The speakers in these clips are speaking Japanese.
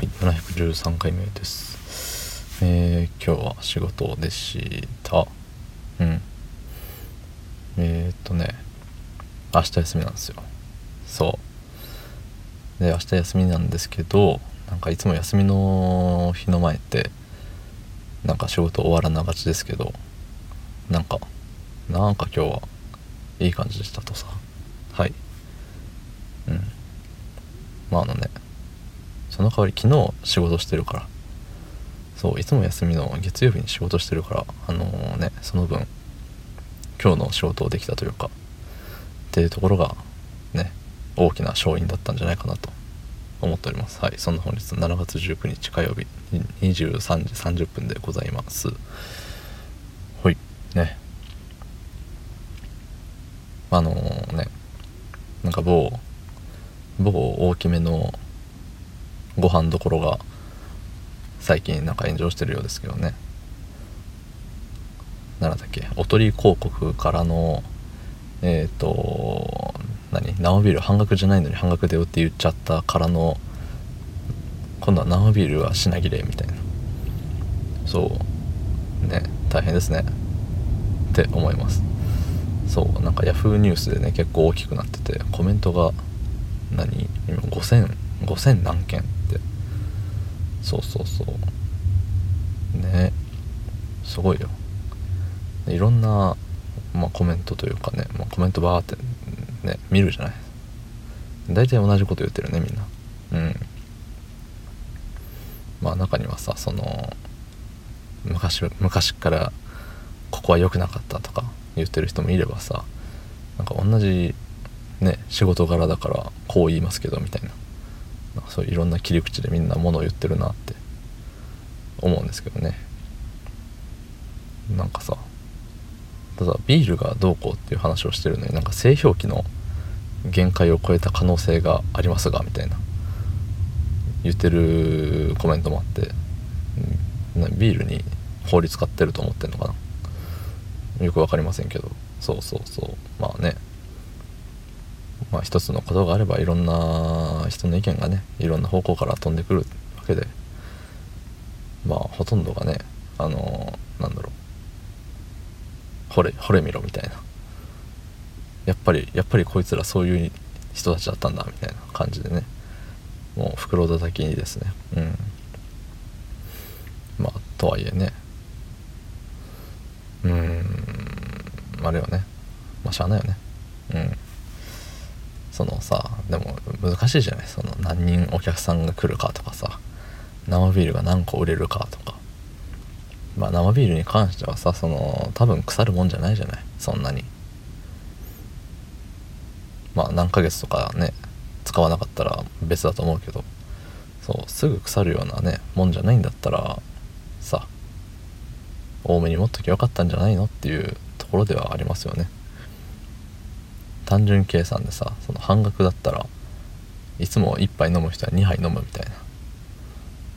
はい713回目です。えー、今日は仕事でした。うん。えー、っとね明日休みなんですよ。そう。で明日休みなんですけどなんかいつも休みの日の前ってなんか仕事終わらながちですけどなんかなんか今日はいい感じでしたとさ。はい。うん。まああのねその代わり昨日仕事してるから。そういつも休みの月曜日に仕事してるからあのー、ねその分今日の仕事をできたというかっていうところがね大きな勝因だったんじゃないかなと思っております。はいそんな本日7月19日火曜日23時30分でございます。ほいね。あのー、ねなんか某某大きめのご飯どころが最近なんか炎上してるようですけどね。何だっけおとり広告からのえっ、ー、と何生ビール半額じゃないのに半額だよって言っちゃったからの今度は生ビールは品切れみたいな。そう。ね大変ですね。って思います。そうなんか yahoo ニュースでね結構大きくなっててコメントが何今5000 5000何件そうそうそう。ね。すごいよ。いろんな、まあ、コメントというかね、まあ、コメントバーってね見るじゃない。大体同じこと言ってるねみんな。うん。まあ中にはさその昔昔からここは良くなかったとか言ってる人もいればさなんか同じね仕事柄だからこう言いますけどみたいな。そういろんな切り口でみんなものを言ってるなって思うんですけどね。なんかさただビールがどうこうっていう話をしてるのになんか製氷機の限界を超えた可能性がありますがみたいな言ってるコメントもあって、ビールに法律使ってると思ってんのかな。よく分かりませんけど。そうそうそう。まあね。まあ一つのことがあればいろんな人の意見がねいろんな方向から飛んでくるわけでまあほとんどがねあのー、なんだろう惚れ惚れみろみたいな。やっぱりやっぱりこいつらそういう人たちだったんだみたいな感じでねもう袋叩きにですね。うん。まあとはいえねうんあれよね。まあしゃあないよね。うん。そのさでも難しいじゃない？その何人お客さんが来るかとかさ。生ビールが何個売れるかとか。まあ生ビールに関してはさその多分腐るもんじゃないじゃない？そんなに。まあ何ヶ月とかね使わなかったら別だと思うけど。そうすぐ腐るようなねもんじゃないんだったらさ多めに持っときゃよかったんじゃないの？っていうところではありますよね。単純計算でさその半額だったらいつも1杯飲む人は2杯飲むみたい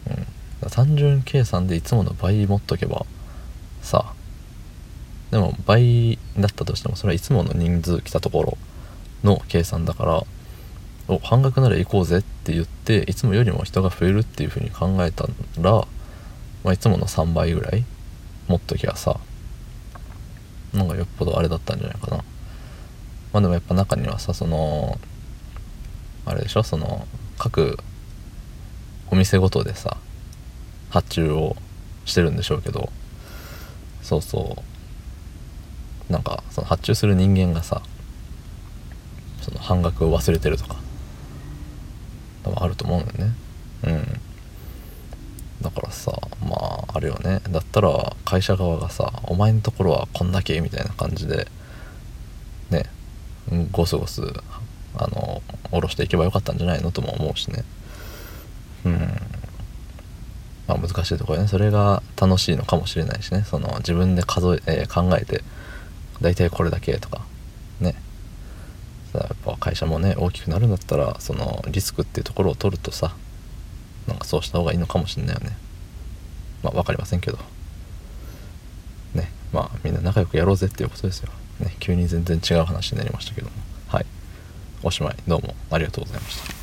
な。うん。単純計算でいつもの倍持っとけばさでも倍だったとしてもそれはいつもの人数来たところの計算だからお半額なら行こうぜって言っていつもよりも人が増えるっていう風に考えたら、まあ、いつもの3倍ぐらい持っときゃさなんかよっぽどあれだったんじゃないかな。まあでもやっぱ中にはさそのあれでしょ？その各お店ごとでさ発注をしてるんでしょうけど。そうそう。なんかその発注する人間がさその半額を忘れてるとか多分あると思うんだよね。うん。だからさまああるよね。だったら会社側がさお前のところはこんだけ？みたいな感じでね。ゴスゴスあの下ろしていけばよかったんじゃないのとも思うしね。うん。まあ難しいところね。それが楽しいのかもしれないしね。その自分で数ええー、考えて大体これだけとかね。やっぱ会社もね大きくなるんだったらそのリスクっていうところを取るとさなんかそうした方がいいのかもしれないよね。まあ分かりませんけど。ね。まあみんな仲良くやろうぜっていうことですよ、ね、急に全然違う話になりましたけども。はい。おしまい。どうもありがとうございました。